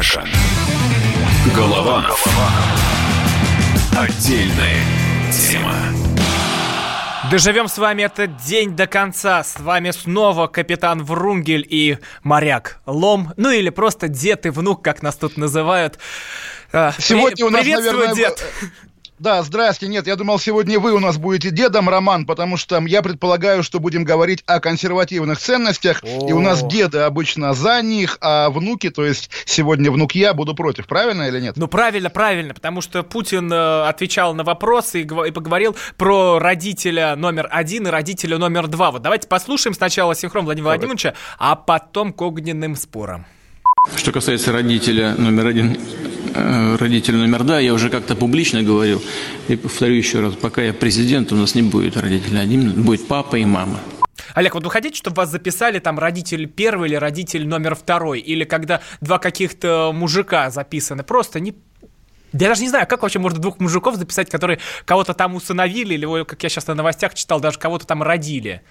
Кашин. Голованов. Отдельная тема. Доживем с вами этот день до конца. С вами снова капитан Врунгель и моряк Лом. Ну или просто дед и внук, как нас тут называют. А, Сегодня у нас, наверное, дед. Да, здрасте. Нет, я думал, сегодня вы у нас будете дедом, Роман, потому что я предполагаю, что будем говорить о консервативных ценностях. О-о-о. И у нас деды обычно за них, а внуки, то есть сегодня внук я, буду против. Правильно или нет? Ну, правильно, правильно. Потому что Путин э, отвечал на вопросы и, и поговорил про родителя номер один и родителя номер два. Вот давайте послушаем сначала синхрон Владимира Давай. Владимировича, а потом к огненным спорам. Что касается родителя номер один, э, родителя номер два, я уже как-то публично говорил, и повторю еще раз, пока я президент, у нас не будет родителя один, будет папа и мама. Олег, вот вы хотите, чтобы вас записали там родитель первый или родитель номер второй? Или когда два каких-то мужика записаны? Просто не я даже не знаю, как вообще можно двух мужиков записать, которые кого-то там усыновили, или, как я сейчас на новостях читал, даже кого-то там родили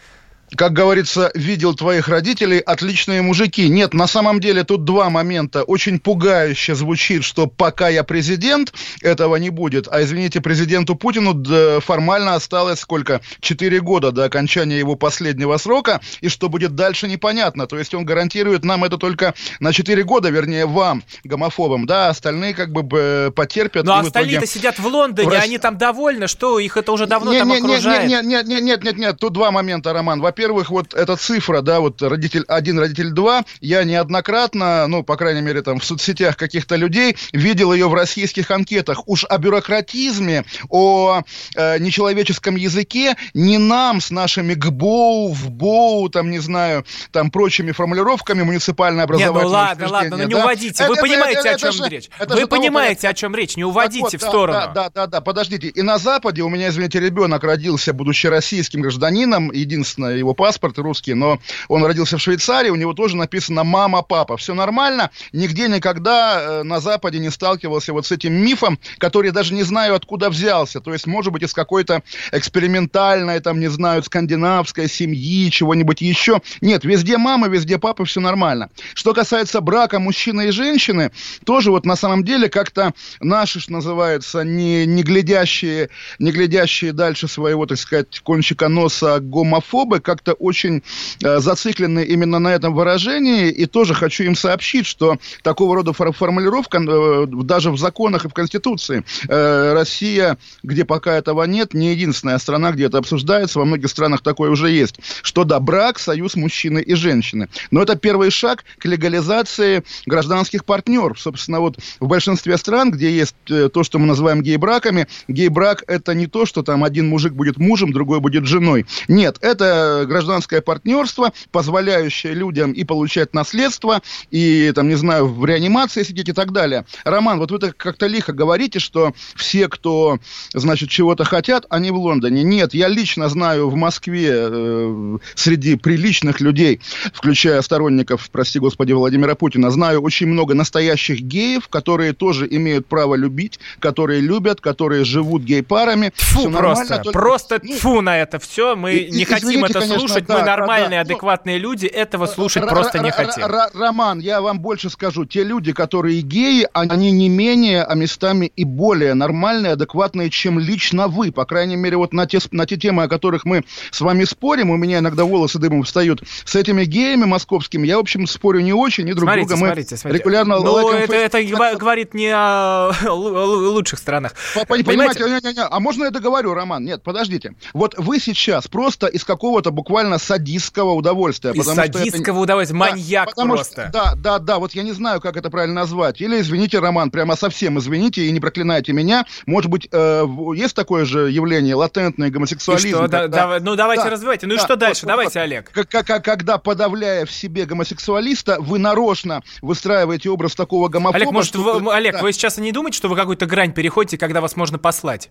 как говорится, видел твоих родителей, отличные мужики. Нет, на самом деле тут два момента. Очень пугающе звучит, что пока я президент, этого не будет. А извините, президенту Путину формально осталось сколько? Четыре года до окончания его последнего срока. И что будет дальше, непонятно. То есть он гарантирует нам это только на четыре года, вернее, вам, гомофобам. Да, остальные как бы потерпят. Но остальные-то сидят в Лондоне, в... они там довольны, что их это уже давно не, там не, окружает. Нет, нет, нет, нет, нет, нет, тут два момента, Роман. Во во-первых, вот эта цифра, да, вот родитель один, родитель два, я неоднократно, ну, по крайней мере, там, в соцсетях каких-то людей видел ее в российских анкетах. Уж о бюрократизме, о э, нечеловеческом языке не нам с нашими ГБОУ, ВБОУ, там, не знаю, там, прочими формулировками муниципальное образование. Не, ну ладно, ладно, ну не да? уводите. Вы это, понимаете, это, это, о чем это, речь. Это Вы понимаете, о чем речь, не уводите вот, в сторону. Да, да, да, да, подождите. И на Западе у меня, извините, ребенок родился, будучи российским гражданином, единственное его его паспорт русский, но он родился в Швейцарии, у него тоже написано «мама, папа». Все нормально, нигде никогда э, на Западе не сталкивался вот с этим мифом, который даже не знаю, откуда взялся. То есть, может быть, из какой-то экспериментальной, там, не знаю, скандинавской семьи, чего-нибудь еще. Нет, везде мама, везде папа, все нормально. Что касается брака мужчины и женщины, тоже вот на самом деле как-то наши, что называется, не, не, глядящие, не глядящие дальше своего, так сказать, кончика носа гомофобы, как как-то очень э, зациклены именно на этом выражении, и тоже хочу им сообщить, что такого рода формулировка э, даже в законах и в Конституции э, Россия, где пока этого нет, не единственная страна, где это обсуждается, во многих странах такое уже есть, что да, брак, союз мужчины и женщины. Но это первый шаг к легализации гражданских партнеров. Собственно, вот в большинстве стран, где есть э, то, что мы называем гей-браками, гей-брак это не то, что там один мужик будет мужем, другой будет женой. Нет, это гражданское партнерство, позволяющее людям и получать наследство, и, там, не знаю, в реанимации сидеть и так далее. Роман, вот вы так как-то лихо говорите, что все, кто, значит, чего-то хотят, они в Лондоне. Нет, я лично знаю в Москве э, среди приличных людей, включая сторонников, прости господи, Владимира Путина, знаю очень много настоящих геев, которые тоже имеют право любить, которые любят, которые живут гей-парами. Фу, просто, только... просто ну, фу на это все. Мы и, не и, хотим извините, это конечно, слушать, да, мы нормальные, да, адекватные но... люди, этого слушать просто не хотим. Роман, я вам больше скажу, те люди, которые геи, они не менее, а местами и более нормальные, адекватные, чем лично вы. По крайней мере, вот на те, на те темы, о которых мы с вами спорим, у меня иногда волосы дымом встают, с этими геями московскими я, в общем, спорю не очень, и друг смотрите, друга мы смотрите, смотрите. регулярно Ну, это, это говорит не о лучших странах. Понимаете, не, не, не. а можно я договорю, Роман? Нет, подождите. Вот вы сейчас просто из какого-то буквально садистского удовольствия. Из садистского это... удовольствия, маньяк да, потому просто. Что, да, да, да, вот я не знаю, как это правильно назвать. Или, извините, Роман, прямо совсем извините и не проклинайте меня. Может быть, э, есть такое же явление, латентный гомосексуализм? И что? Когда... Да, ну, давайте да, развивайте. Ну да, и что дальше? Вот, давайте, вот, Олег. Как, как, когда, подавляя в себе гомосексуалиста, вы нарочно выстраиваете образ такого гомофоба... Олег, может, вы, Олег, да. вы сейчас не думаете, что вы какую-то грань переходите, когда вас можно послать?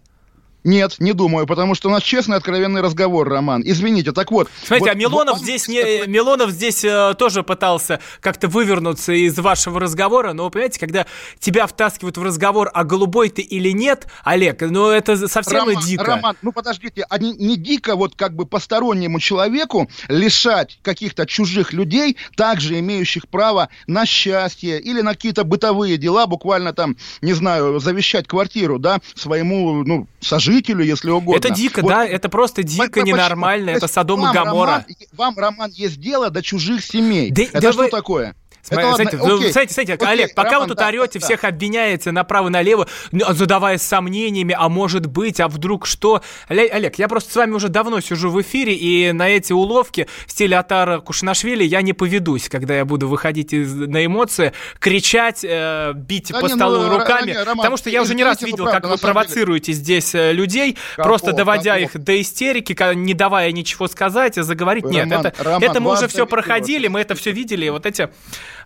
Нет, не думаю, потому что у нас честный, откровенный разговор, Роман. Извините, так вот. Смотрите, вот, а Милонов вот, здесь, не, Милонов здесь э, тоже пытался как-то вывернуться из вашего разговора, но, понимаете, когда тебя втаскивают в разговор, а голубой ты или нет, Олег, ну это совсем Роман, дико. Роман, ну подождите, а не, не дико вот как бы постороннему человеку лишать каких-то чужих людей, также имеющих право на счастье или на какие-то бытовые дела, буквально там, не знаю, завещать квартиру, да, своему, ну, сожителю жителю, если угодно. Это дико, вот. да? Это просто дико, ненормально, это Содом и Гамора. вам, Роман, есть дело до чужих семей. Да, это да что вы... такое? Это. Окей. знаете, знаете Окей. Олег, пока Роман, вы тут да, орете, да. всех обвиняете направо-налево, задавая сомнениями, а может быть, а вдруг что? Олег, я просто с вами уже давно сижу в эфире, и на эти уловки в стиле Атара Кушанашвили я не поведусь, когда я буду выходить из, на эмоции, кричать, э, бить да по не, столу ну, руками, Роман, потому что я уже не раз видел, правда, как вы провоцируете деле. здесь э, людей, кого, просто доводя кого? их до истерики, не давая ничего сказать, заговорить. Роман, Нет, это, Роман, это мы уже все проходили, мы это все видели, вот эти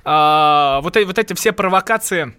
а, вот, вот эти все провокации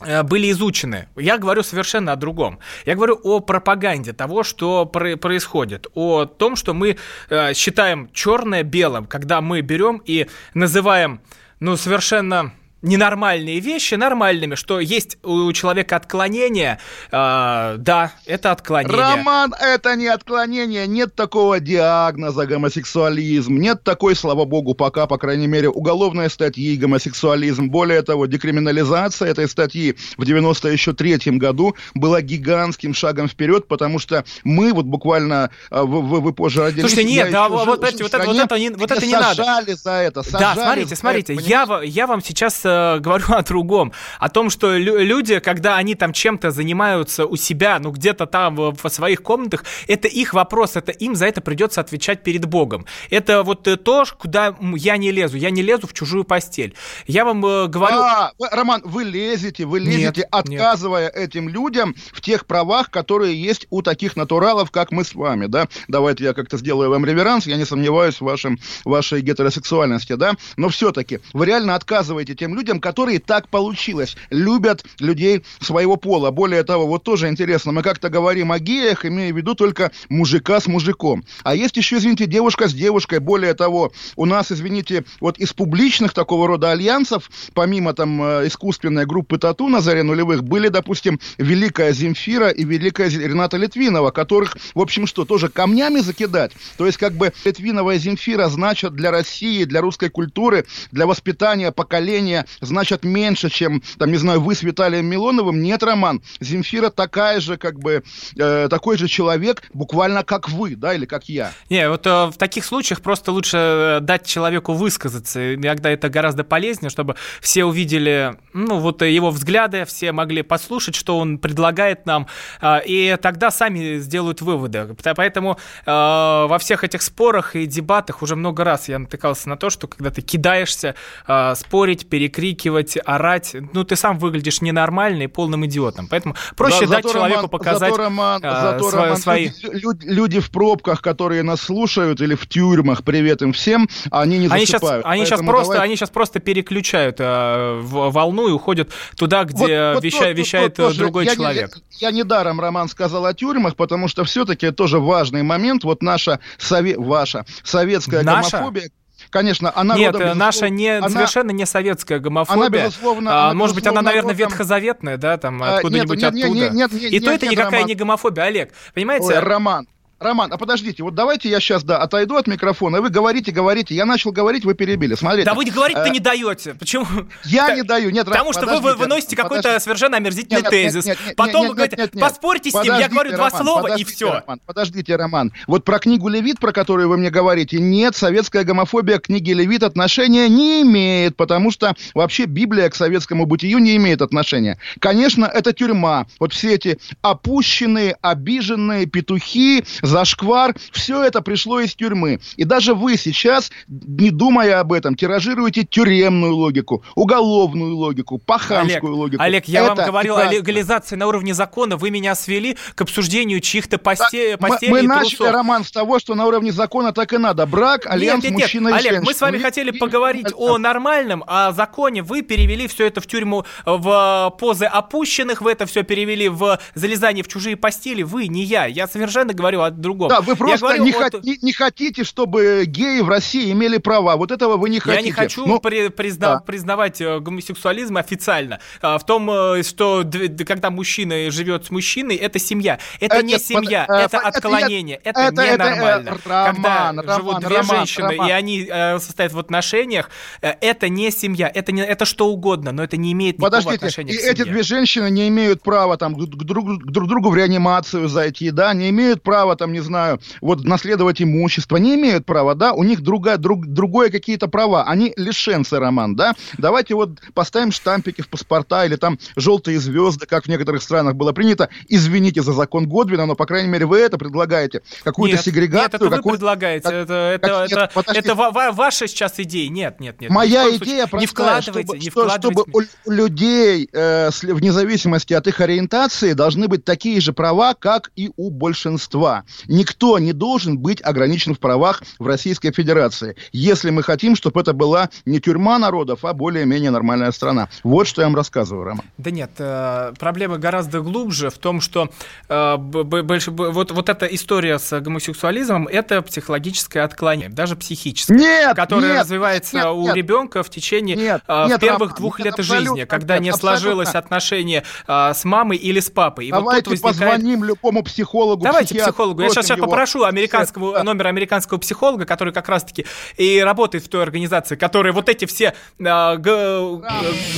э, были изучены. Я говорю совершенно о другом. Я говорю о пропаганде того, что происходит, о том, что мы э, считаем черное белым, когда мы берем и называем, ну, совершенно ненормальные вещи нормальными, что есть у человека отклонение, э, да, это отклонение. Роман, это не отклонение, нет такого диагноза гомосексуализм, нет такой, слава богу, пока, по крайней мере, уголовной статьи гомосексуализм. Более того, декриминализация этой статьи в 93 году была гигантским шагом вперед, потому что мы вот буквально, а, вы, вы, вы позже родились. Слушайте, нет, да, вот, вот, вот, это, вот это не, вот это не надо. за это, Да, смотрите, смотрите, это, я, я вам сейчас э, говорю о другом. О том, что люди, когда они там чем-то занимаются у себя, ну где-то там в своих комнатах, это их вопрос, это им за это придется отвечать перед Богом. Это вот э, то, куда я не лезу. Я не лезу в чужую постель. Я вам э, говорю... А, Роман, вы лезете, вы лезете, нет, отказывая нет. этим людям в тех правах, которые есть у таких натуралов, как мы с вами, да? Давайте я как-то сделаю вам реверанс, я не сомневаюсь в вашем, вашей гетеросексуальности, да? Но все-таки вы реально отказываете тем людям, которые которые так получилось, любят людей своего пола. Более того, вот тоже интересно, мы как-то говорим о геях, имея в виду только мужика с мужиком. А есть еще, извините, девушка с девушкой. Более того, у нас, извините, вот из публичных такого рода альянсов, помимо там э, искусственной группы Тату на заре нулевых, были, допустим, Великая Земфира и Великая Рената Литвинова, которых, в общем, что, тоже камнями закидать? То есть, как бы, Литвинова и Земфира значат для России, для русской культуры, для воспитания поколения, значат меньше, чем, там, не знаю, вы с Виталием Милоновым. Нет, Роман, Земфира такая же, как бы, э, такой же человек, буквально как вы, да, или как я. Не, вот э, в таких случаях просто лучше э, дать человеку высказаться. Иногда это гораздо полезнее, чтобы все увидели, ну, вот его взгляды, все могли послушать, что он предлагает нам, э, и тогда сами сделают выводы. Поэтому э, во всех этих спорах и дебатах уже много раз я натыкался на то, что когда ты кидаешься э, спорить, перекрикивать, выкрикивать, орать. Ну, ты сам выглядишь ненормально и полным идиотом. Поэтому проще да, дать человеку Роман, показать зато, Роман, а, зато, свое, Роман, свои... Люди, люди в пробках, которые нас слушают, или в тюрьмах, привет им всем, они не они засыпают. Сейчас, они, сейчас просто, давай... они сейчас просто переключают э, волну и уходят туда, где вот, веща, вот, вещает вот, другой я человек. Не, я, я недаром, Роман, сказал о тюрьмах, потому что все-таки тоже важный момент. Вот наша, сове... ваша советская наша? гомофобия, Конечно, она Нет, родом, наша не, она, совершенно не советская гомофобия. Она, безусловно, а, она, может быть, она, наверное, родом... ветхозаветная, да, там, а, откуда-нибудь оттуда. Нет, нет, нет, И то это никакая Роман. не гомофобия, Олег. Понимаете? Ой, Роман, Роман, а подождите, вот давайте я сейчас, да, отойду от микрофона, вы говорите, говорите, я начал говорить, вы перебили, смотрите. Да вы говорить-то э, не даете, почему? Я не даю, нет, Потому что вы выносите какой-то совершенно омерзительный тезис, потом вы говорите, поспорьте с ним, я говорю два слова и все. Подождите, Роман, вот про книгу Левит, про которую вы мне говорите, нет, советская гомофобия к книге Левит отношения не имеет, потому что вообще Библия к советскому бытию не имеет отношения. Конечно, это тюрьма, вот все эти опущенные, обиженные петухи, зашквар, все это пришло из тюрьмы. И даже вы сейчас, не думая об этом, тиражируете тюремную логику, уголовную логику, паханскую Олег, логику. Олег, я Это вам говорил о прекрасно. легализации на уровне закона, вы меня свели к обсуждению чьих-то посте- Мы, постелей мы и начали. Роман, с того, что на уровне закона так и надо. Брак, альянс нет, нет, нет, мужчина и Олег, женщины. мы с вами хотели и- поговорить о нормальном, о законе. Вы перевели все это в тюрьму, в позы опущенных, вы это все перевели в залезание в чужие постели. Вы, не я. Я совершенно говорю о другом. Да, вы просто говорю не, о хот- не- не хотите, чтобы геи в России имели права. Вот этого вы не хотите. Я не хочу Ну, при- призна- да. признавать э, гомосексуализм официально. А, В том, э, что когда мужчина живет с мужчиной, это семья. Это Э, не нет, семья, под- это это отклонение, это, это- это, ненормально. Роман, когда Роман, живут две Роман, женщины, Роман. и они э, состоят в отношениях, э, это не семья, это, не, это что угодно, но это не имеет никакого Подождите, отношения и к эти семье. две женщины не имеют права там к друг, к друг другу в реанимацию зайти, да, не имеют права там, не знаю, вот наследовать имущество, не имеют права, да, у них другая, друг, другое какие-то права, они лишенцы, Роман, да. Давайте вот поставим штампики в паспорта или там желтые звезды, как в некоторых странах было принято. Извините за закон Годвина, но, по крайней мере, вы это предлагаете. Какую-то нет, сегрегацию. Нет, это вы предлагаете. как- это это, нет, это, это ва- ва- ваша сейчас идея. Нет, нет, нет. Моя идея случае. простая, Не вкладывайте, чтобы, не вкладывайте. чтобы у людей, э, вне зависимости от их ориентации, должны быть такие же права, как и у большинства. Никто не должен быть ограничен в правах в Российской Федерации, если мы хотим, чтобы это была не тюрьма народов, а более-менее нормальная страна. Вот что я вам рассказываю, Роман. Да нет, э, проблема гораздо глубже в том, что э, больше, вот, вот эта история с гомосексуализмом это психологическое отклонение, даже психическое, Нет, которое нет, развивается нет, у нет. ребенка в течение Нет, э, нет, первых Роман, двух лет жизни, когда нет, не сложилось отношение с мамой или с папой. И вот Давайте тут возникает... позвоним любому психологу, Давайте психологу. Я сейчас, спросим сейчас его. попрошу американского, Да. номер американского психолога, который как раз-таки и работает в той организации, которая вот эти все э, г- э,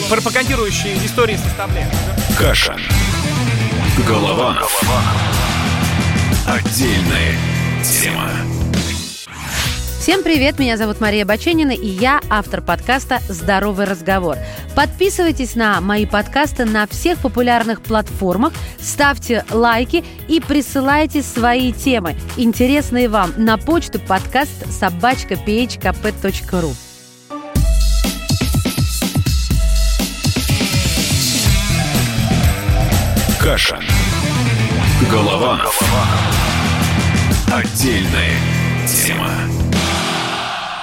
пропагандирующие истории составляет. Каша. Голованов. Отдельная тема. Всем привет, меня зовут Мария Баченина, и я автор подкаста «Здоровый разговор». Подписывайтесь на мои подкасты на всех популярных платформах, ставьте лайки и присылайте свои темы, интересные вам, на почту подкаст собачка phkp.ru. Каша. Голованов. Отдельная тема.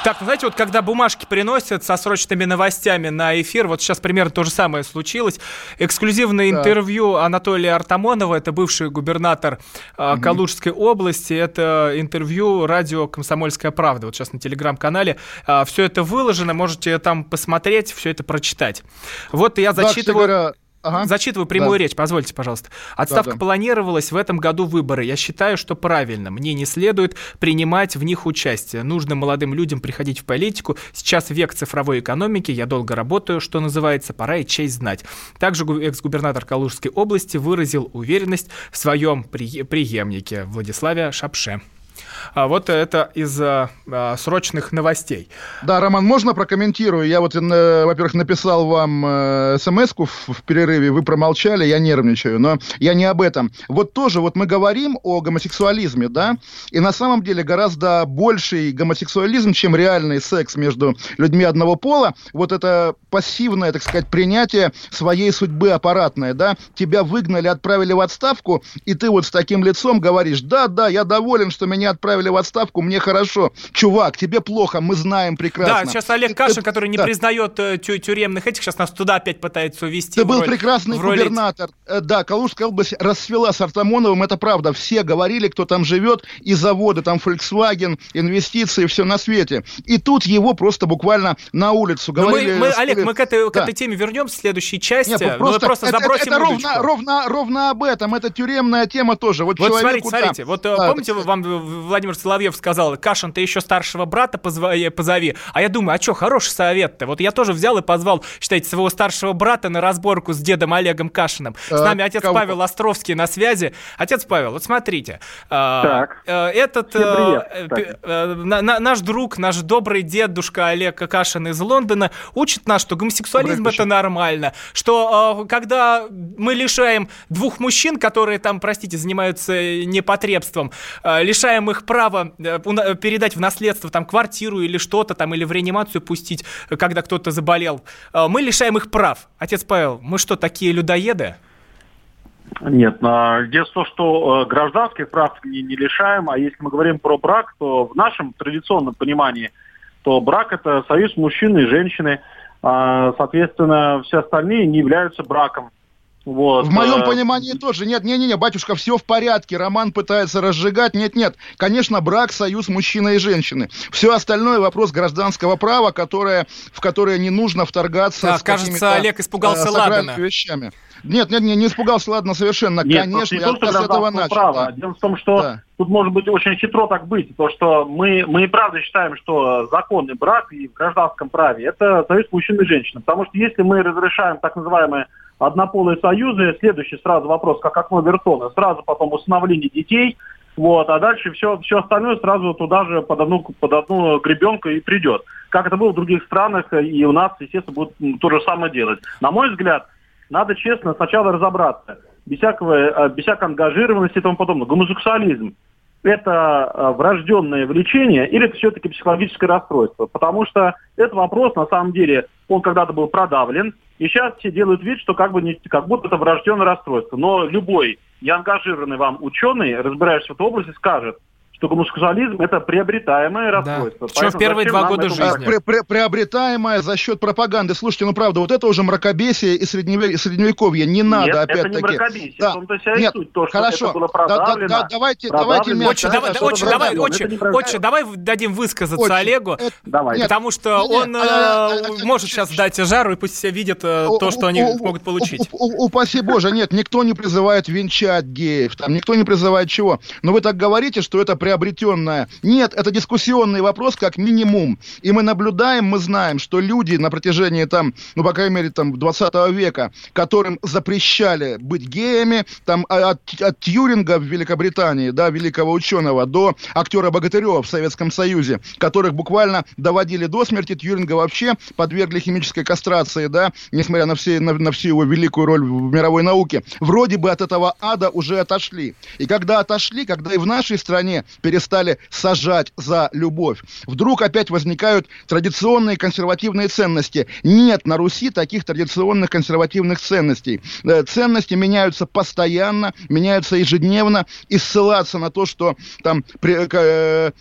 Так, ну знаете, вот когда бумажки приносят со срочными новостями на эфир, вот сейчас примерно то же самое случилось. Эксклюзивное Так. интервью Анатолия Артамонова, это бывший губернатор а, Калужской области, это интервью радио «Комсомольская правда». Вот сейчас на телеграм-канале все это выложено, можете там посмотреть, все это прочитать. Вот я Да, зачитываю... говоря, ага. Зачитываю прямую Да. речь, позвольте, пожалуйста. Отставка Да-да. планировалась в этом году выборы. Я считаю, что правильно. Мне не следует принимать в них участие. Нужно молодым людям приходить в политику. Сейчас век цифровой экономики. Я долго работаю, что называется. Пора и честь знать. Также гу- экс-губернатор Калужской области выразил уверенность в своем при- преемнике Владиславе Шапше. А вот это из а, а, срочных новостей. Да, Роман, можно прокомментирую? Я вот, э, во-первых, написал вам э, смс-ку в, в перерыве, вы промолчали, я нервничаю, но я не об этом. Вот тоже, вот мы говорим о гомосексуализме, да, и на самом деле гораздо больший гомосексуализм, чем реальный секс между людьми одного пола, вот это пассивное, так сказать, принятие своей судьбы аппаратное, да, тебя выгнали, отправили в отставку, и ты вот с таким лицом говоришь, да, да, я доволен, что меня отправили в отставку, мне хорошо. Чувак, тебе плохо, мы знаем прекрасно. Да, сейчас Олег Ты- Кашин, ты- который не да. признает э, тю- тюремных этих, сейчас нас туда опять пытается увести. Ты был прекрасный в роли- губернатор. Э, Да, Калужская область расцвела с Артамоновым, это правда. Все говорили, кто там живет, и заводы, там Volkswagen, инвестиции, все на свете. И тут его просто буквально на улицу Но мы, говорили. мы, что Олег, мы к этой, к Да. этой теме вернемся в следующей части. Нет, Ну, мы просто это, забросим это удочку. ровно, ровно, ровно об этом. Это тюремная тема тоже. Вот, Вот человеку смотрите, там- смотрите, вот э, Да, помните, так вам Владимир Соловьев сказал, Кашин, ты еще старшего брата позови, позови. А я думаю, а что, хороший совет-то. Вот я тоже взял и позвал, считайте, своего старшего брата на разборку с дедом Олегом Кашиным. С Так, нами отец кого? Павел Островский на связи. Отец Павел, вот смотрите. а, Так. э, Этот привет, э, э, наш друг, наш добрый дедушка Олег Кашин из Лондона учит нас, что гомосексуализм это нормально, что э, когда мы лишаем двух мужчин, которые там, простите, занимаются э, непотребством, э, лишаем их права э, уна- передать в наследство там квартиру или что-то там, или в реанимацию пустить, э, когда кто-то заболел, э, мы лишаем их прав. Отец Павел, мы что, такие людоеды? Нет, а, в том, что э, гражданских прав не, не лишаем, а если мы говорим про брак, то в нашем традиционном понимании, то брак это союз мужчины и женщины, а, соответственно, все остальные не являются браком. Вот. В моем э, понимании тоже. Нет, не-не-не, батюшка, все в порядке. Роман пытается разжигать. Нет-нет. Конечно, брак, союз мужчины и женщины. Все остальное вопрос гражданского права, которое, в которое не нужно вторгаться Так, с кажется, какими-то, Олег испугался э, Ладана. вещами. Нет, нет, нет, не испугался, ладно, совершенно. Нет, Конечно, не я то, с этого начал. права. да. Дело в том, что Да. тут может быть очень хитро так быть, то что мы, мы и правда считаем, что законный брак и в гражданском праве это союз мужчин и женщин. Потому что если мы разрешаем так называемые однополые союзы, следующий сразу вопрос, как окно Вертона, сразу потом усыновление детей, вот, а дальше все, все остальное сразу туда же под одну, под одну гребенку и придет. Как это было в других странах, и у нас, естественно, будут то же самое делать. На мой взгляд, надо честно сначала разобраться, без, всякого, э, без всякой ангажированности и тому подобное. Гомосексуализм – это э, врожденное влечение или это все-таки психологическое расстройство? Потому что этот вопрос, на самом деле, он когда-то был продавлен, и сейчас все делают вид, что как, бы не, как будто это врожденное расстройство. Но любой неангажированный вам ученый, разбирающийся в этой области, скажет, что гомосексуализм – это приобретаемое расстройство. Причем в Поэтому первые два года жизни. А, пре- пре- приобретаемое за счет пропаганды. Слушайте, ну правда, вот это уже мракобесие и средневе- средневековье. Не надо, Нет, это не опять-таки. мракобесие. Да. Нет, суть. То, что Хорошо. это было Да- да- да- давайте, давайте. Отче, давай, это отче, давай, отче, Это не правда. отче, давай дадим высказаться Отче, Олегу. это- Давай. Нет, Потому что Не-не, он а- э, а- а- может сейчас дать жару, и пусть все видят э, то, что они могут получить. Упаси Боже, нет, никто не призывает венчать геев, там никто не призывает чего. Но вы так говорите, что это приобретенное. Нет, это дискуссионный вопрос как минимум. И мы наблюдаем, мы знаем, что люди на протяжении там, ну, по крайней мере, там, 20 века, которым запрещали быть геями, там, а- от, от Тьюринга в Великобритании, да, великого ученого, до актера Богатырева в Советском Союзе, которых буквально доводили до смерти, Тьюринга вообще подвергли химической кастрации, да, несмотря на, все, на, на всю его великую роль в мировой науке. Вроде бы от этого ада уже отошли. И когда отошли, когда и в нашей стране перестали сажать за любовь, вдруг опять возникают традиционные консервативные ценности. Нет на Руси таких традиционных консервативных ценностей. Э, Ценности меняются постоянно, меняются ежедневно, и ссылаться на то, что там э,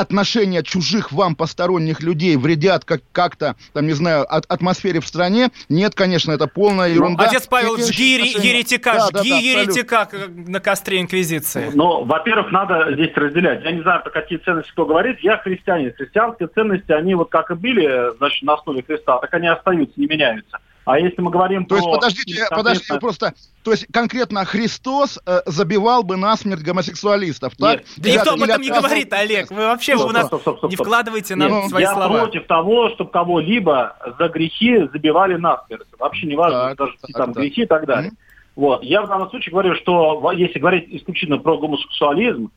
отношения чужих вам посторонних людей вредят как- как-то, там, не знаю, от- атмосфере в стране, нет, конечно, это полная ерунда. Отец Павел, Эти жги отношения- еретика, Да, да, жги да, абсолютно. еретика как на костре Инквизиции. Ну, во-первых, надо здесь разделять. Я не знаю, про какие ценности кто говорит. Я христианин. Христианские ценности, они вот как и были, значит, на основе Христа, так они остаются, не меняются. А если мы говорим То про... есть, подождите, конкретно- подождите, просто, то есть конкретно Христос э, забивал бы насмерть гомосексуалистов, так? Нет. Да Или никто от- об этом не говорит, Олег. Вы вообще Стоп, у нас стоп, стоп, стоп, не стоп. вкладывайте нам Нет, свои я слова. против того, чтобы кого-либо за грехи забивали насмерть. Вообще не важно, Так, даже так, там так. грехи и так далее. Мгм. Вот. Я в данном случае говорю, что если говорить исключительно про гомосексуализм,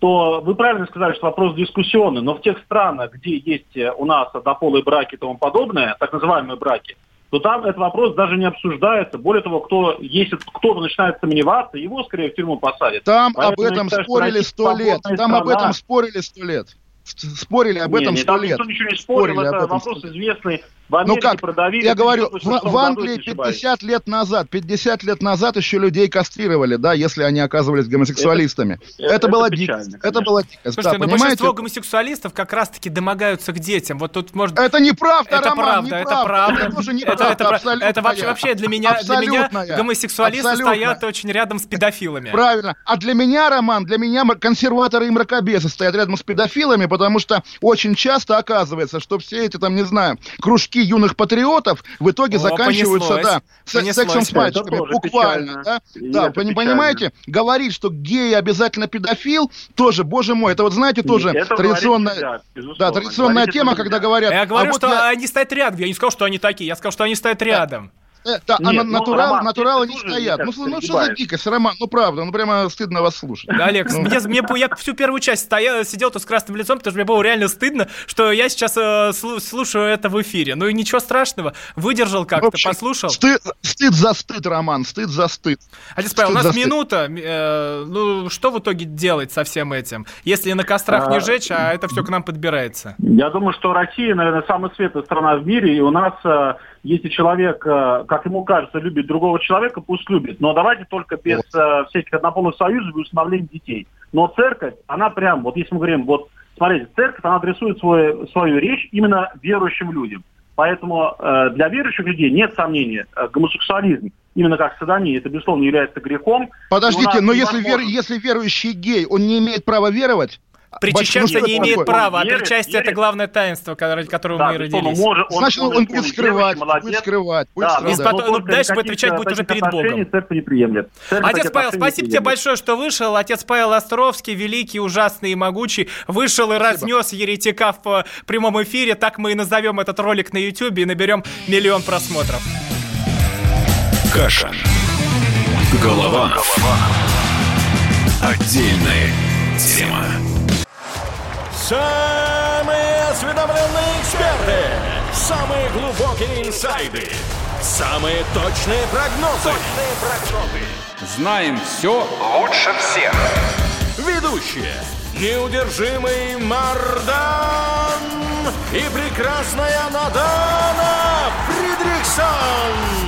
то вы правильно сказали, что вопрос дискуссионный, но в тех странах, где есть у нас однополые браки и тому подобное, так называемые браки, то там этот вопрос даже не обсуждается. Более того, кто, если кто-то начинает сомневаться, его скорее в тюрьму посадят. Там Поэтому об этом считаю, спорили сто лет. Там об страна. этом спорили сто лет. Спорили об этом сто лет. никто ничего не спорил, Спорили это вопрос известный. В Ну как, продавили. я говорю, в, 1986 в Англии если не ошибаюсь. 50 лет назад, 50 лет назад еще людей кастрировали, да, если они оказывались гомосексуалистами. Это, это была печально, дикость. Это была дикость. Слушайте, да, но понимаете? большинство гомосексуалистов как раз-таки домогаются к детям. Вот тут может... Это неправда, Это Роман, правда, это неправда. правда. Это тоже Это, неправда, это, абсолютно. это вообще, вообще для меня, для меня гомосексуалисты Абсолютно. стоят очень рядом с педофилами. Правильно. А для меня, Роман, для меня консерваторы и мракобесы стоят рядом с педофилами, потому что очень часто оказывается, что все эти, там, не знаю, кружки юных патриотов в итоге О, заканчиваются, понеслось. да, Понеслось. сексом с мальчиками, буквально, печально. да. И Да, печально. понимаете, говорить, что гей обязательно педофил, тоже, боже мой, это вот знаете, тоже Это традиционная, да, традиционная Говорить тема, когда говорят, Я говорю, а вот что я- они стоят рядом. Я не сказал, что они такие. Я сказал, что они стоят рядом. Э, да, а Нет, ну, натурал, Роман, натуралы не стоят. Ну, ну что за дикость, Роман? Ну правда, ну прямо стыдно вас слушать. Да, Олег, Ну. мне, мне, я всю первую часть стоял, сидел тут с красным лицом, потому что мне было реально стыдно, что я сейчас э, слу- слушаю это в эфире. Ну и ничего страшного. Выдержал как-то, общем, послушал. Стыд, стыд за стыд, Роман, стыд за стыд. Отец Павел, у нас минута. Э, ну, что в итоге делать со всем этим? Если на кострах не А, жечь, а это все к нам подбирается. Я думаю, что Россия, наверное, самая светлая страна в мире, и у нас, э, если человек, э, как ему кажется, любит другого человека, пусть любит. Но давайте только без э, всяких однополых союзов и установления детей. Но церковь, она прям, вот если мы говорим, вот смотрите, церковь, она адресует свой, свою речь именно верующим людям. Поэтому э, для верующих людей нет сомнения, э, гомосексуализм, именно как садомия, это, безусловно, является грехом. Подождите, но если, вер- если верующий гей, он не имеет права веровать? Причащаться не имеет права, а причастие это главное таинство, ко- ради которого Да, мы и родились. Значит, он, будет скрывать, будет скрывать, будет Да, страдать. Ну, дальше будет отвечать будет уже перед Богом. Отец Павел, спасибо тебе большое, что вышел. Отец Павел Островский, великий, ужасный и могучий, вышел и разнес еретика в э, прямом эфире. Так мы и назовем этот ролик на YouTube и наберем миллион просмотров. Каша. Голованов. Отдельная тема. Самые осведомленные эксперты, самые глубокие инсайды, самые точные прогнозы. Знаем все лучше всех. Ведущие. Неудержимый Мардан и прекрасная Надана Фридриксон.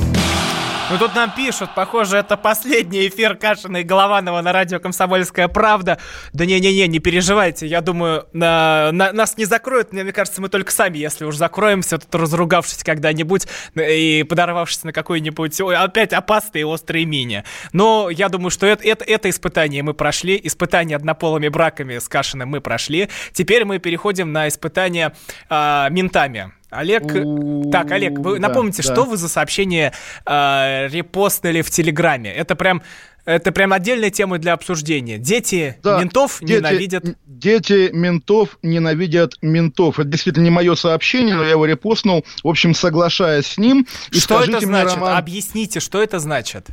Ну тут нам пишут, похоже, это последний эфир Кашина и Голованова на радио «Комсомольская правда». Да не-не-не, не переживайте, я думаю, на- на- нас не закроют, мне кажется, мы только сами, если уж закроемся, тут разругавшись когда-нибудь э, и подорвавшись на какой-нибудь ой, опять опасной и острой мине. Но я думаю, что это, это, это испытание мы прошли, испытание однополыми браками с Кашиным мы прошли. Теперь мы переходим на испытание а, ментами. Олег, У, так, Олег, вы да, напомните, да. что вы за сообщение э, репостнули в Телеграме? Это прям, это прям отдельная тема для обсуждения. Дети Да, ментов дети- ненавидят. Дети ментов ненавидят ментов. Это действительно не мое сообщение, но я его репостнул, в общем, соглашаясь с ним. И Что это мне, значит? Роман, Объясните, что это значит?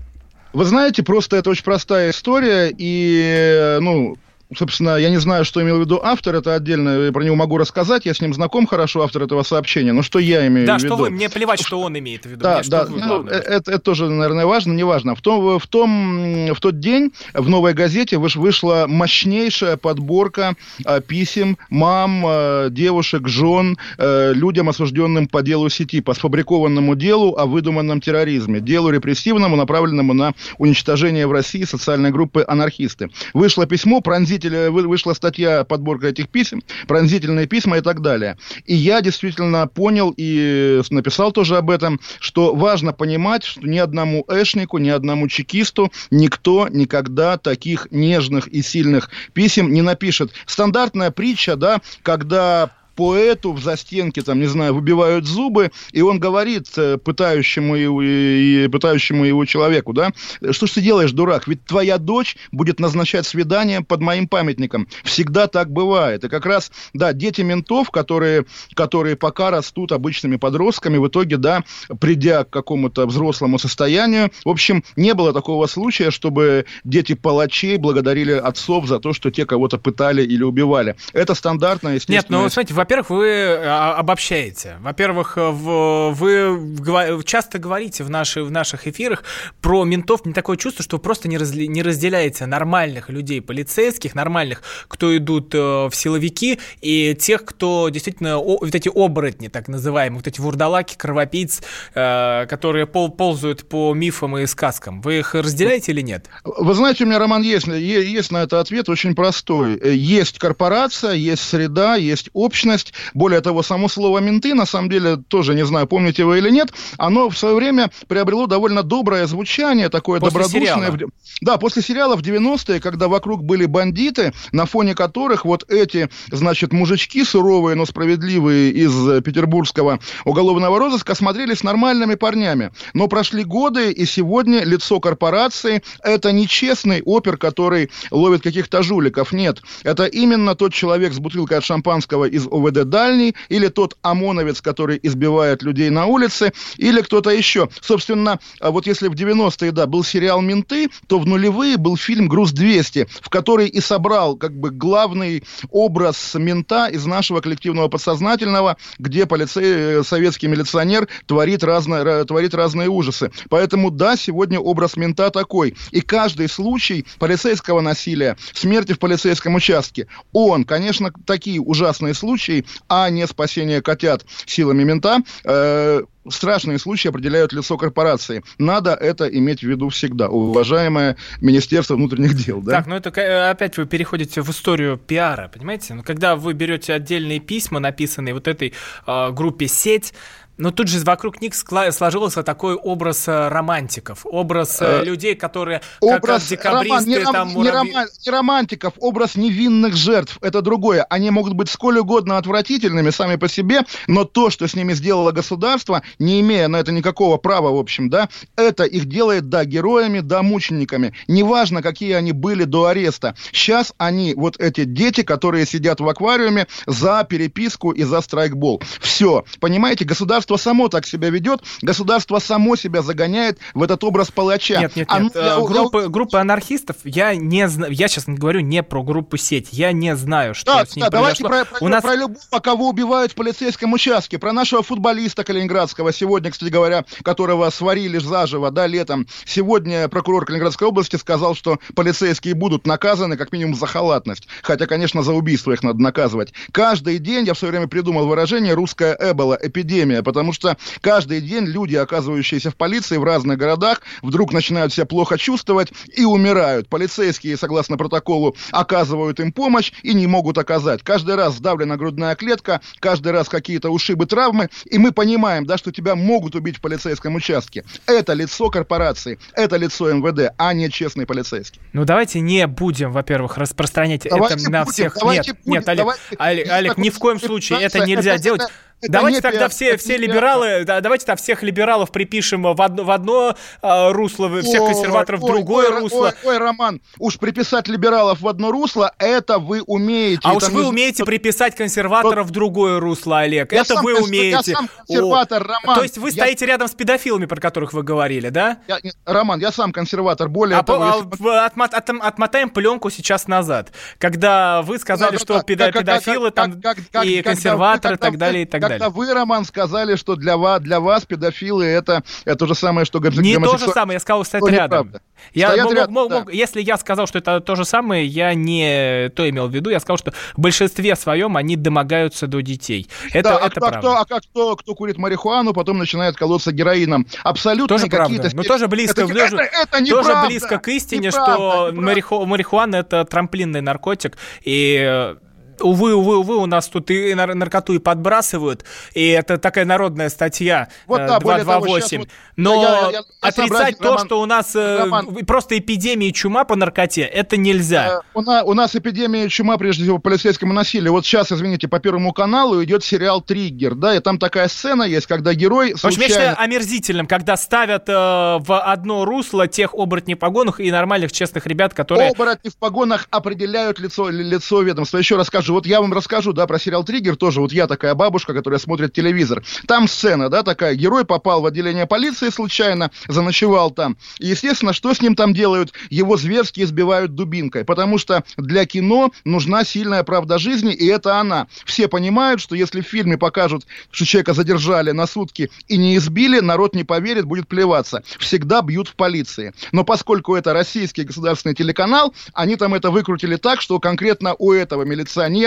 Вы знаете, просто это очень простая история, и, э, ну, собственно, я не знаю, что имел в виду автор, это отдельно, я про него могу рассказать, я с ним знаком хорошо, автор этого сообщения, но что я имею Да, в виду? что вы, мне плевать, что он имеет в виду. Да, мне да, вы, ну, э, это, это тоже, наверное, важно, не важно. В том, в том, в тот день в новой газете выш- вышла мощнейшая подборка э, писем мам, э, девушек, жен э, людям, осужденным по делу сети, по сфабрикованному делу о выдуманном терроризме, делу репрессивному, направленному на уничтожение в России социальной группы анархисты. Вышло письмо, пронзитель, вы- вышла статья, подборка этих писем, пронзительные письма и так далее. И я действительно понял и написал тоже об этом, что важно понимать, что ни одному эшнику, ни одному чекисту никто никогда таких нежных и сильных писем не напишет. Стандартная притча, да, когда поэту в застенке, там, не знаю, выбивают зубы, и он говорит э, пытающему его, и, пытающему его человеку, да, что ж ты делаешь, дурак, ведь твоя дочь будет назначать свидание под моим памятником. Всегда так бывает. И как раз, да, дети ментов, которые, которые пока растут обычными подростками, в итоге, да, придя к какому-то взрослому состоянию, в общем, не было такого случая, чтобы дети палачей благодарили отцов за то, что те кого-то пытали или убивали. Это стандартная, естественно, Нет, ну, смотрите, во-первых, вы а, обобщаете. Во-первых, в- вы часто говорите в, наши- в наших эфирах про ментов. Не такое чувство, что вы просто не, разли- не разделяете нормальных людей, полицейских, нормальных, кто идут э, в силовики, и тех, кто действительно о- вот эти оборотни, так называемые, вот эти вурдалаки, кровопийц, э, которые пол- ползают по мифам и сказкам. Вы их разделяете или нет? Вы знаете, у меня, Роман, есть, есть на это ответ очень простой. Э, Есть корпорация, есть среда, есть общность. Более того, само слово «менты», на самом деле, тоже не знаю, помните вы или нет, оно в свое время приобрело довольно доброе звучание, такое После добродушное. сериала. Да, после сериала в 90-е, когда вокруг были бандиты, на фоне которых вот эти, значит, мужички суровые, но справедливые из петербургского уголовного розыска смотрелись нормальными парнями. Но прошли годы, и сегодня лицо корпорации – это не честный опер, который ловит каких-то жуликов. Нет, это именно тот человек с бутылкой от шампанского из ОВД «Дальний», или тот ОМОНовец, который избивает людей на улице, или кто-то еще. Собственно, а вот если в 90-е, да, был сериал «Менты», то в нулевые был фильм «Груз-200», в который и собрал как бы главный образ мента из нашего коллективного подсознательного, где полицей, э, советский милиционер творит, разное, ра- творит разные ужасы. Поэтому, да, сегодня образ мента такой. И каждый случай полицейского насилия, смерти в полицейском участке, он, конечно, такие ужасные случаи, а не спасение котят силами мента, э, страшные случаи определяют лицо корпорации. Надо это иметь в виду всегда, уважаемое Министерство внутренних дел. Да? Так, ну это ка- опять вы переходите в историю пиара, понимаете? Ну, когда вы берете отдельные письма, написанные вот этой э, группе «Сеть», но тут же вокруг них сложился такой образ э, романтиков, образ э, Э, людей, которые как Образ, декабристы, Роман, не, ром- там, не муравьи- рома- не романтиков, образ невинных жертв, это другое. Они могут быть сколь угодно отвратительными сами по себе, но то, что с ними сделало государство, не имея на это никакого права, в общем, да, это их делает, да, героями, да, мучениками. Неважно, какие они были до ареста. Сейчас они, вот эти дети, которые сидят в аквариуме за переписку и за страйкбол. Все. Понимаете, государство само так себя ведет, государство само себя загоняет в этот образ палача. Нет, нет, Оно- нет. я- э, я- группы, группы анархистов, я не знаю, я сейчас говорю не про группу сеть, я не знаю, что Да, с ним да, давайте про, про- У нас про любого, кого убивают в полицейском участке, про нашего футболиста калининградского сегодня, кстати говоря, которого сварили заживо, да, летом. Сегодня прокурор Калининградской области сказал, что полицейские будут наказаны как минимум за халатность, хотя, конечно, за убийство их надо наказывать. Каждый день, я в свое время придумал выражение «русская эбола», эпидемия, потому что каждый день люди, оказывающиеся в полиции в разных городах, вдруг начинают себя плохо чувствовать и умирают. Полицейские, согласно протоколу, оказывают им помощь и не могут оказать. Каждый раз сдавлена грудная клетка, каждый раз какие-то ушибы, травмы, и мы понимаем, да, что тебя могут убить в полицейском участке. Это лицо корпорации, это лицо МВД, а не честный полицейский. Ну давайте не будем, во-первых, распространять Давайте это на будем, всех. давайте нет, будем, нет, Олег, давайте. Олег, Олег, ни в коем случае это нельзя это- делать. это давайте не тогда пиар, все, все не либералы, да, давайте там всех либералов припишем в одно, в одно а, русло, всех Ой, консерваторов в другое ой, русло. Ой, ой, Роман, уж приписать либералов в одно русло, это вы умеете. А уж не вы значит, умеете что- приписать консерваторов в другое русло, Олег. Я это сам вы конс- умеете. я сам О, консерватор, Роман. То есть вы Я- стоите рядом с педофилами, про которых вы говорили, да? Я- нет, Роман, я сам консерватор. Более А, того, а если- в- отмо- отом- отмотаем пленку сейчас назад, когда вы сказали, Да, что да, да. Как- как- педофилы там и консерваторы и так далее, и так когда далее. вы, Роман, сказали, что для вас, для вас педофилы это, это то же самое, что гомосексуал- Не то же самое, я сказал стоять Ну, рядом. Я Стоят мог- рядом, мог- да. мог- если я сказал, что это то же самое, я не то имел в виду. Я сказал, что в большинстве своем они домогаются до детей. Это, Да, а это кто, правда. кто- а как кто, кто курит марихуану, потом начинает колоться героином. Абсолютно Тоже правда. какие-то... Но тоже близко, это, тоже, это, это тоже неправда. близко к истине, Неправда, что неправда. мариху- марихуана это трамплинный наркотик, и э, Увы, увы, увы, у нас тут и нар- наркоту и подбрасывают, и это такая народная статья Вот э, да, более того, 228. щас вот- Но я- я- я отрицать то, Роман, что у нас э, Роман. просто эпидемия чума по наркоте, это нельзя. Э, У нас, у нас эпидемия чума, прежде всего, по полицейскому насилию. Вот сейчас, извините, по Первому каналу идет сериал «Триггер», да, и там такая сцена есть, когда герой В общем, я случайно... считаю омерзительным, когда ставят э, в одно русло тех оборотней в погонах и нормальных честных ребят, которые... Оборотни в погонах определяют лицо, ли- лицо ведомства. Еще раз скажу, же, вот я вам расскажу, да, про сериал «Триггер» тоже. Вот я такая бабушка, которая смотрит телевизор. Там сцена, да, такая. Герой попал в отделение полиции случайно, заночевал там. И, естественно, что с ним там делают? Его зверски избивают дубинкой. Потому что для кино нужна сильная правда жизни, и это она. Все понимают, что если в фильме покажут, что человека задержали на сутки и не избили, народ не поверит, будет плеваться. Всегда бьют в полиции. Но поскольку это российский государственный телеканал, они там это выкрутили так, что конкретно у этого милиционера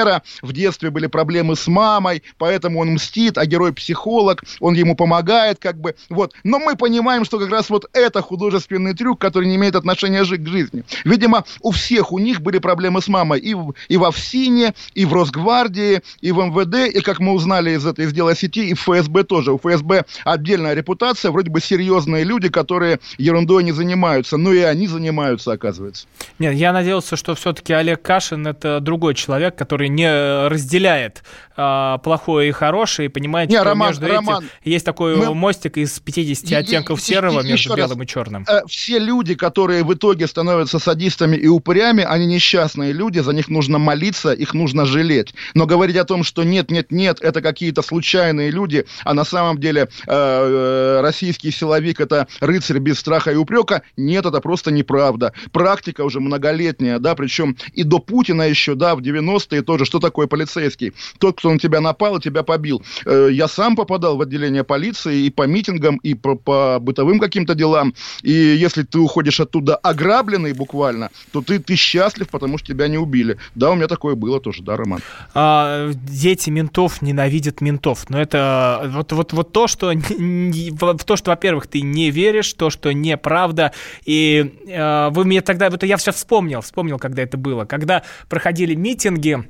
в детстве были проблемы с мамой, поэтому он мстит, а герой психолог, он ему помогает, как бы, вот. Но мы понимаем, что как раз вот это художественный трюк, который не имеет отношения к жизни. Видимо, у всех у них были проблемы с мамой и, в- и во ФСИНе, и в Росгвардии, и в МВД, и, как мы узнали из этой из дела сети, и в ФСБ тоже. У ФСБ отдельная репутация, вроде бы серьезные люди, которые ерундой не занимаются, но и они занимаются, оказывается. Нет, я надеялся, что все-таки Олег Кашин это другой человек, который не разделяет а, плохое и хорошее, и понимает, Не, что Роман, между Роман, этим есть такой мы- мостик из 50 И- оттенков и- серого и- между раз. белым и черным. Э, все люди, которые в итоге становятся садистами и упырями, они несчастные люди, за них нужно молиться, их нужно жалеть. Но говорить о том, что нет, нет, нет, это какие-то случайные люди, а на самом деле э, э, российский силовик это рыцарь без страха и упрека, нет, это просто неправда. Практика уже многолетняя, да, причем и до Путина еще, да, в 90-е тоже, что такое полицейский? Тот, кто на тебя напал и тебя побил. Э, я сам попадал в отделение полиции и по митингам, и по, по бытовым каким-то делам. И если ты уходишь оттуда ограбленный буквально, то ты, ты счастлив, потому что тебя не убили. Да, у меня такое было тоже, да, Роман? А, дети ментов ненавидят ментов. Но это вот, вот, вот то, что в то, что, во-первых, ты не веришь, то, что неправда. И э, вы мне тогда, вот я сейчас вспомнил, вспомнил, когда это было. Когда проходили митинги,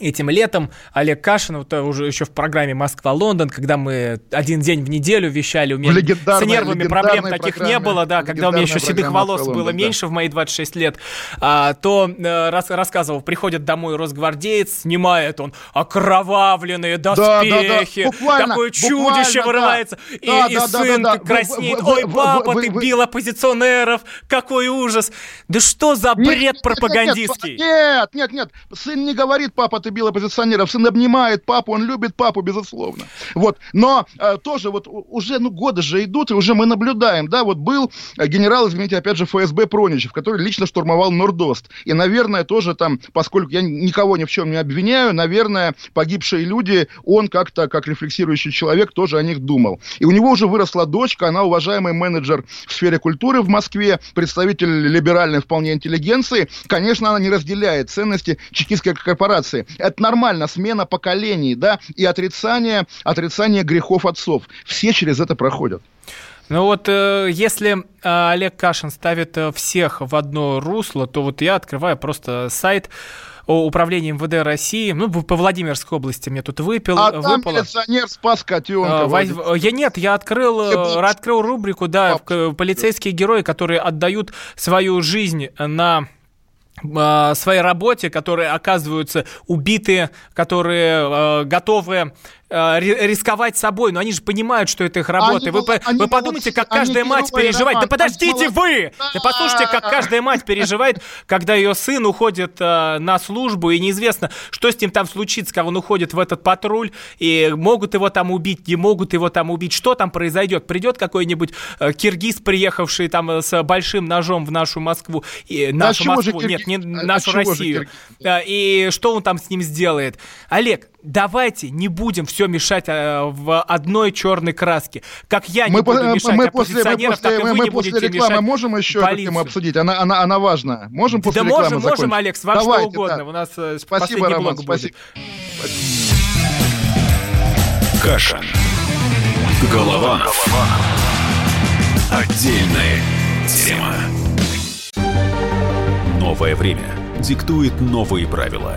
Этим летом Олег Кашин, вот э, уже еще в программе «Москва-Лондон», когда мы один день в неделю вещали, у меня с нервами проблем таких не было, да, когда у меня еще седых волос было да. меньше в мои 26 лет, а, то э, рас- рассказывал, приходит домой росгвардеец, снимает он окровавленные да, да. доспехи, Буквально, такое чудище да. вырывается, и, Да, и да, да, сын да, да. краснеет, ой, папа, ты бил оппозиционеров, какой ужас. Да что за бред пропагандистский? Нет, нет, нет, сын не говорит, папа, ты бил оппозиционеров, сын обнимает папу, он любит папу, безусловно. Вот, но э, тоже вот уже, ну, годы же идут, и уже мы наблюдаем, да, вот был э, генерал, извините, опять же, ФСБ Проничев, который лично штурмовал Нордост, и, наверное, тоже там, поскольку я никого ни в чем не обвиняю, наверное, погибшие люди, он как-то, как рефлексирующий человек, тоже о них думал. И у него уже выросла дочка, она уважаемый менеджер в сфере культуры в Москве, представитель либеральной вполне интеллигенции. Конечно, она не разделяет ценности чекистской корпорации. Это нормально, смена поколений, да, и отрицание, отрицание грехов отцов. Все через это проходят. Ну вот, э, если э, Олег Кашин ставит э, всех в одно русло, то вот я открываю просто сайт о управления МВД России, ну, по Владимирской области мне тут выпил, А там выпало. милиционер спас котенка. А, воз- Я нет, я открыл, бабушка. открыл рубрику, да, к- полицейские герои, которые отдают свою жизнь на своей работе, которые оказываются убитые, которые э, готовы э, ри- рисковать собой, но они же понимают, что это их работа. Они вы, они вы подумайте, как каждая мать переживает. Да подождите вы! Да послушайте, как каждая мать переживает, когда ее сын уходит э, на службу, и неизвестно, что с ним там случится, когда он уходит в этот патруль, и могут его там убить, не могут его там убить. Что там произойдет? Придет какой-нибудь э, киргиз, приехавший там с большим ножом в нашу Москву, и, нашу чего же Москву, нет, не? А- а нашу же Россию. И что он там с ним сделает? Олег, давайте не будем все мешать э, в одной черной краске. Как я не Мы, по- буду мешать мы после, мы оппозиционеров, после, так и мы, вы мы не после будете рекламы мешать можем еще эту тему обсудить? Она, она, она важная. Можем после Да рекламы можем, можем, закончить? Алекс, вам что Давайте, угодно. да. У нас э, Спасибо, последний Роман, блок будет. спасибо. Каша. Голованов. Отдельная тема. Новое время диктует новые правила.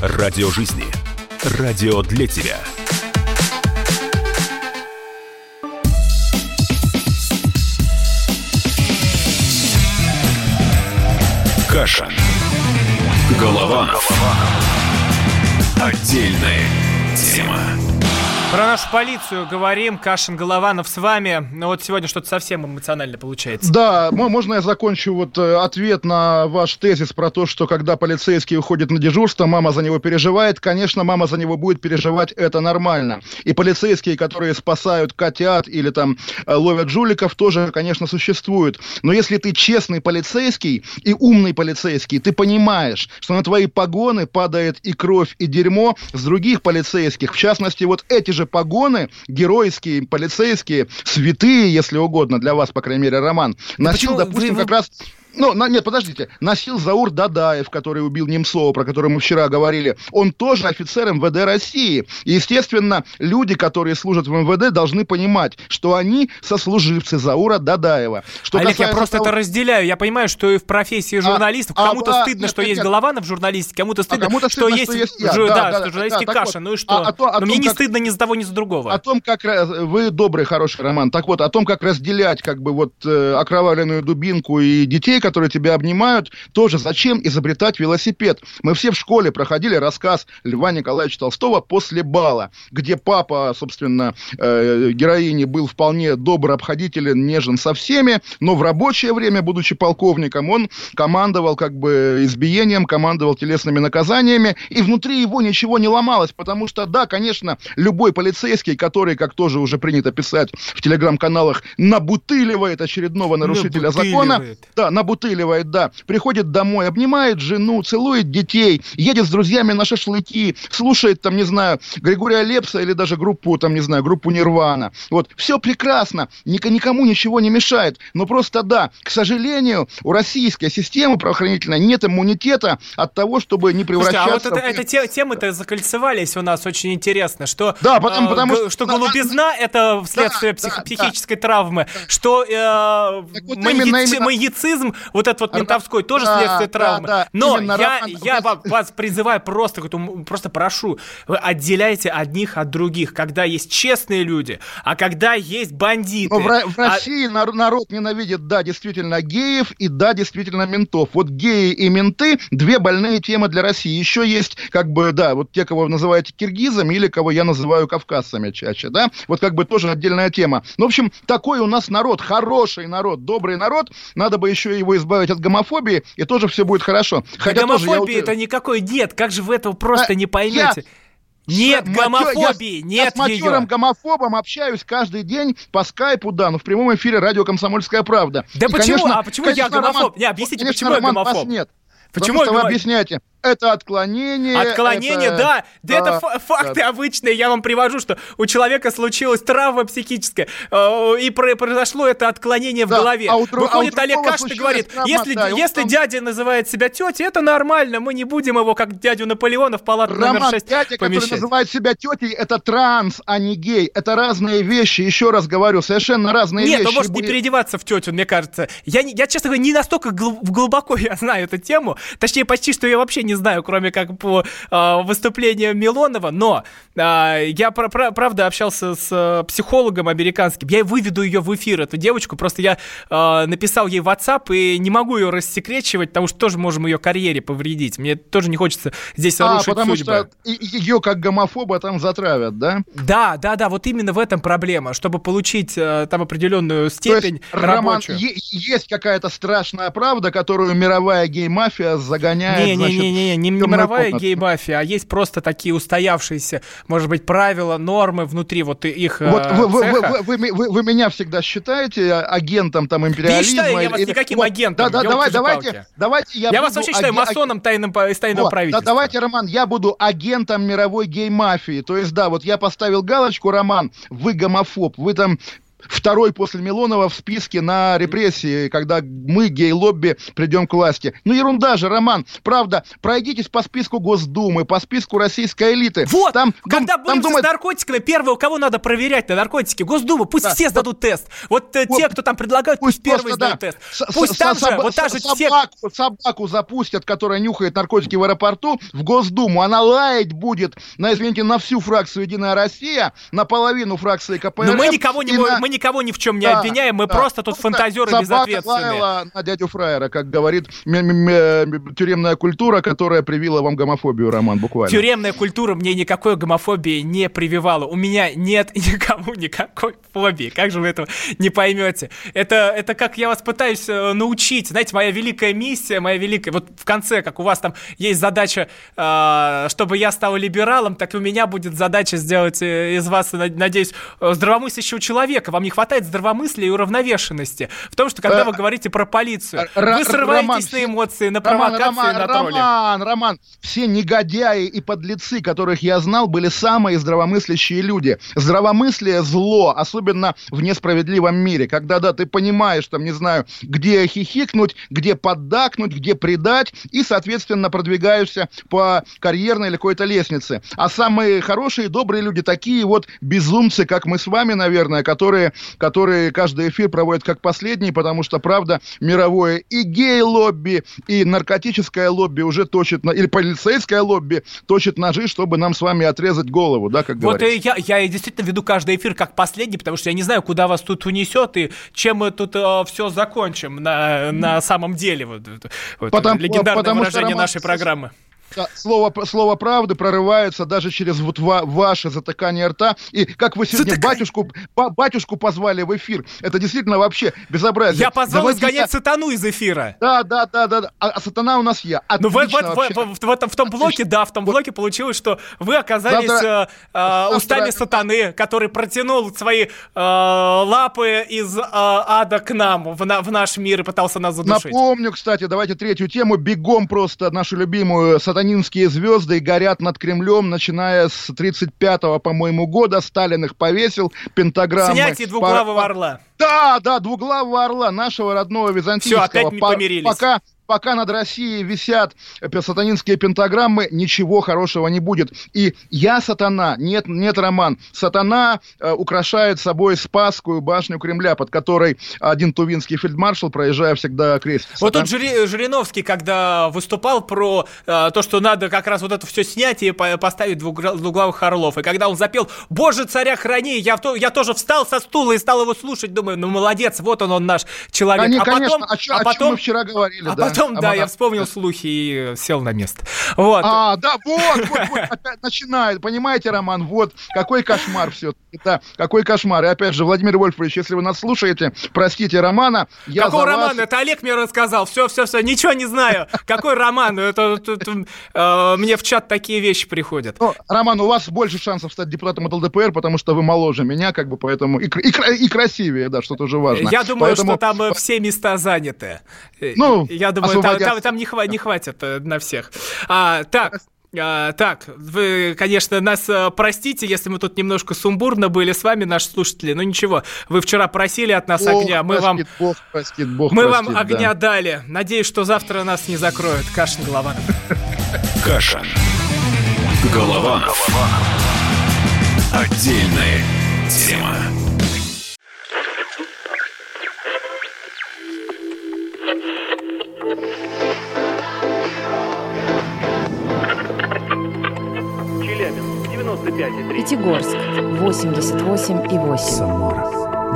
Радио жизни. Радио для тебя. Каша. Голованов. Отдельная тема. Про нашу полицию говорим. Кашин Голованов с вами. Но вот сегодня что-то совсем эмоционально получается. Да, мо- можно я закончу вот э, ответ на ваш тезис про то, что когда полицейский уходит на дежурство, мама за него переживает. Конечно, мама за него будет переживать, это нормально. И полицейские, которые спасают котят или там э, ловят жуликов, тоже, конечно, существуют. Но если ты честный полицейский и умный полицейский, ты понимаешь, что на твои погоны падает и кровь, и дерьмо с других полицейских. В частности, вот эти же погоны, геройские, полицейские, святые, если угодно, для вас, по крайней мере, Роман, носил, почему допустим, вы- как раз... Ну, на- нет, подождите. Носил Заур Дадаев, который убил Немцова, про который мы вчера говорили. Он тоже офицер МВД России. И, естественно, люди, которые служат в МВД, должны понимать, что они сослуживцы Заура Дадаева. Что Олег, я просто того- это разделяю. Я понимаю, что и в профессии журналистов а, кому-то да, стыдно, нет, что нет, есть нет. Голованов в журналистике, кому-то стыдно, кому-то что, стыдно, есть, что есть я. Да, да, да, что журналистский да, каша. вот. Ну и что? А- а то- о Но мне том, не как- стыдно ни за того, ни за другого. О том, как раз- вы добрый, хороший роман. Так вот, о том, как разделять как бы вот э, окровавленную дубинку и детей, которые тебя обнимают, тоже зачем изобретать велосипед? Мы все в школе проходили рассказ Льва Николаевича Толстого «После бала», где папа, собственно, э, героини был вполне добр, обходителен, нежен со всеми, но в рабочее время, будучи полковником, он командовал как бы избиением, командовал телесными наказаниями, и внутри его ничего не ломалось, потому что, да, конечно, любой полицейский, который, как тоже уже принято писать в телеграм-каналах, набутыливает очередного нарушителя закона, да, набутыливает, да, приходит домой, обнимает жену, целует детей, едет с друзьями на шашлыки, слушает там, не знаю, Григория Лепса или даже группу, там, не знаю, группу Нирвана. Вот, все прекрасно, ник- никому ничего не мешает, но просто, да, к сожалению, у российской системы правоохранительной нет иммунитета от того, что не Слушайте, а вот превращаться... это, в- это те- темы-то закольцевались у нас очень интересно, что, Да, потому- э, потому г- что- что да, голубизна это следствие да, псих- да. психической травмы, что э, вот маньяцизм, вот этот вот ментовской, тоже да, следствие да, травмы. да, Но именно, я, Роман, я вас призываю просто, просто прошу, вы отделяйте одних от других, когда есть честные люди, а когда есть бандиты. Но в, Ро- в А- России нар- народ ненавидит, да, действительно, геев и, да, действительно, ментов. Вот геи и менты – две больные темы для России. Еще есть, как бы, да, вот те, кого вы называете киргизами или кого я называю кавказцами чаще, да, вот как бы тоже отдельная тема. Ну, в общем, такой у нас народ, хороший народ, добрый народ. Надо бы еще его избавить от гомофобии, и тоже все будет хорошо. Хотя тоже я это никакой нет, как же вы этого просто А, не поймете? Нет С- мачо- гомофобии, я, нет я с матерым гомофобом общаюсь каждый день по скайпу, да, но в прямом эфире радио «Комсомольская правда». Да И, почему? конечно- А почему я конечно, гомофоб? Роман, Не, объясните, конечно, почему я Роман, вас гомофоб? нет. Почему Потому что я вы объясняете, это отклонение. Отклонение, это- да. Да, это да, фа- факты да. обычные. Я вам привожу, что у человека случилась травма психическая, э, и про- произошло это отклонение в Да, голове. а у дру- Выходит а у Олег Кашин и говорит, травма, если, да, если там- дядя называет себя тетей, это нормально, мы не будем его, как дядю Наполеона, в палату номер Роман, 6 дядя, который помещать. называет себя тетей, это транс, а не гей. Это разные вещи. Еще раз говорю, совершенно разные Нет, вещи. он может И не будет- переодеваться в тетю, мне кажется. Я, я честно говоря, не настолько гл- глубоко я знаю эту тему. Точнее, почти что я вообще не знаю, кроме как по э, выступлению Милонова. Но э, я, пра- пра- правда, общался с э, психологом американским. Я выведу ее в эфир, эту девочку. Просто я э, написал ей в WhatsApp и не могу ее рассекречивать, потому что тоже можем ее карьере повредить. Мне тоже не хочется здесь А, потому судьбы. что ее как гомофоба там затравят, да? Да, да, да, вот именно в этом проблема. Чтобы получить э, там определенную То степень есть, Роман, рабочую. е- есть какая-то страшная правда, которую мировая гей-мафия загоняет, значит, Не-не-не, не, мировая гей-мафия, а есть просто такие устоявшиеся, может быть, правила, нормы внутри вот их э, Вот вы, вы, цеха. вы, вы, вы- вы меня всегда считаете агентом там Да не империализма? считаю я вас или- никаким Вот, агентом, Да, да, давай, давайте, давайте я, Я вас буду вообще считаю аге- масоном тайным, из тайного Вот, правительства. Да, давайте, Роман, я буду агентом мировой гей-мафии. То есть, да, вот я поставил галочку, Роман, вы гомофоб, вы там второй после Милонова в списке на репрессии, когда мы, гей-лобби, придем к власти. Ну, ерунда же, Роман. Правда, пройдитесь по списку Госдумы, по списку российской элиты. Вот, там, когда дум, будем там думают, с наркотиками, первого, кого надо проверять на наркотики? Госдума, пусть Да, все вот- сдадут тест. Вот э, вот те, кто там предлагают, пусть, первые просто, да, тест. с- Пусть с- там со- же, вот та же со- те... собаку, собаку запустят, которая нюхает наркотики в аэропорту, в Госдуму. Она лаять будет, на, извините, на всю фракцию «Единая Россия», на половину фракции КПРФ. Но мы никого, не, и на- мы никого ни в чем не Да, обвиняем, мы да. просто тут Просто фантазеры безответственные. на дядю Фраера, как говорит тюремная культура, которая привила вам гомофобию, Роман, буквально. Тюремная культура мне никакой гомофобии не прививала. У меня нет никому никакой фобии. Как же вы этого не поймете? Это, это как я вас пытаюсь э, научить. Знаете, моя великая миссия, моя великая... Вот в конце, как у вас там есть задача, э, чтобы я стал либералом, так и у меня будет задача сделать э, из вас, на- надеюсь, здравомыслящего человека. Вам не хватает здравомыслия и уравновешенности. В том, что когда Э, вы говорите про полицию, вы срываетесь на эмоции, на провокации, Роман, на тролли. Роман, Роман, все негодяи и подлецы, которых я знал, были самые здравомыслящие люди. Здравомыслие – зло, особенно в несправедливом мире, когда, да, ты понимаешь, там, не знаю, где хихикнуть, где поддакнуть, где предать, и, соответственно, продвигаешься по карьерной или какой-то лестнице. А самые хорошие, добрые люди, такие вот безумцы, как мы с вами, наверное, которые, которые каждый эфир проводят как последний, потому что, правда, мировое и гей-лобби, и наркотическое лобби уже точит, на- или полицейское лобби точит ножи, чтобы нам с вами отрезать голову, да, как Вот говорится. и я, я действительно веду каждый эфир как последний, потому что я не знаю, куда вас тут унесет и чем мы тут все закончим на, на самом деле. Вот, вот Потому- легендарное потому что, выражение Роман, нашей программы. Да, Слово, слово правды прорывается даже через вот ва- ваше затыкание рта. И как вы сегодня Затыкай. батюшку, ба- батюшку позвали в эфир, это действительно вообще безобразие. Я позвал Заводите- изгонять сатану из эфира. Да, да, да, да, да. А, а сатана у нас я. Ну, Отлично вот, вообще. вот, в, в этом, в том блоке, да, в том блоке получилось, что вы оказались Завтра- э, э, завтра- устами сатаны, который протянул свои э, лапы из э, ада к нам, в, на- в наш мир и пытался нас задушить. Напомню, кстати, давайте третью тему. Бегом просто нашу любимую сатанинские звезды горят над Кремлем, начиная с 35-го, по-моему, года. Сталин их повесил, пентаграммы. Снятие двуглавого По- орла. Да, да, двуглавого орла, нашего родного византийского. Всё, опять не По- помирились. Пока, пока над Россией висят сатанинские пентаграммы, ничего хорошего не будет. И я сатана, нет, нет, Роман. Сатана э, украшает собой Спасскую башню Кремля, под которой один тувинский фельдмаршал, проезжая, всегда крестится. Вот тут Жири- Жириновский, когда выступал про э, то, что надо как раз вот это все снять и по- поставить двуглавых орлов, и когда он запел «Боже, царя храни», я, то- я тоже встал со стула и стал его слушать, думаю, ну молодец, вот он, он наш человек. Они, а конечно, потом, о, чё- а о потом, мы вчера говорили, а да. потом, да, Об- я вспомнил слухи и сел на место. Вот. А, да, вот, вот, вот, опять начинает, понимаете, Роман, вот, какой кошмар все да, какой кошмар. И опять же, Владимир Вольфович, если вы нас слушаете, простите Романа, я Какой роман? вас... Это Олег мне рассказал. Все, все, все. Ничего не знаю. Какой роман? Это, это- это, э, мне в чат такие вещи приходят. Ну, Роман, у вас больше шансов стать депутатом от ЛДПР, потому что вы моложе меня, как бы, поэтому... И, кр- и кра- и красивее, да, что тоже важно. Я думаю, Поэтому- что там э, все места заняты. Э, Ну, я думаю, там, освободятся. там- там не, хва- не хватит э, на всех. А, так. а, так, вы, конечно, нас э, простите, если мы тут немножко сумбурно были с вами, наши слушатели, но ничего, вы вчера просили от нас Бог огня, мы вам, простит, Бог простит, Бог мы простит, вам да. огня дали. Надеюсь, что завтра нас не закроют. Кашин Голованов. Кашин. Голованов. Отдельная тема. 95,3. Пятигорск 88,8. Самара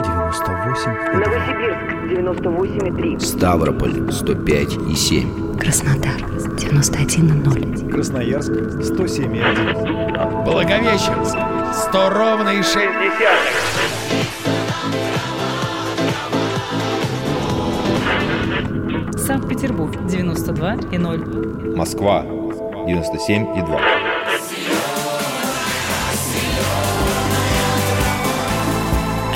98 Новосибирск, 98,3. Ставрополь 105 и 7. Краснодар 91,0. Красноярск 107,1 Благовещенск. 100 ровно и 6 Санкт-Петербург 92 и 0. Москва 97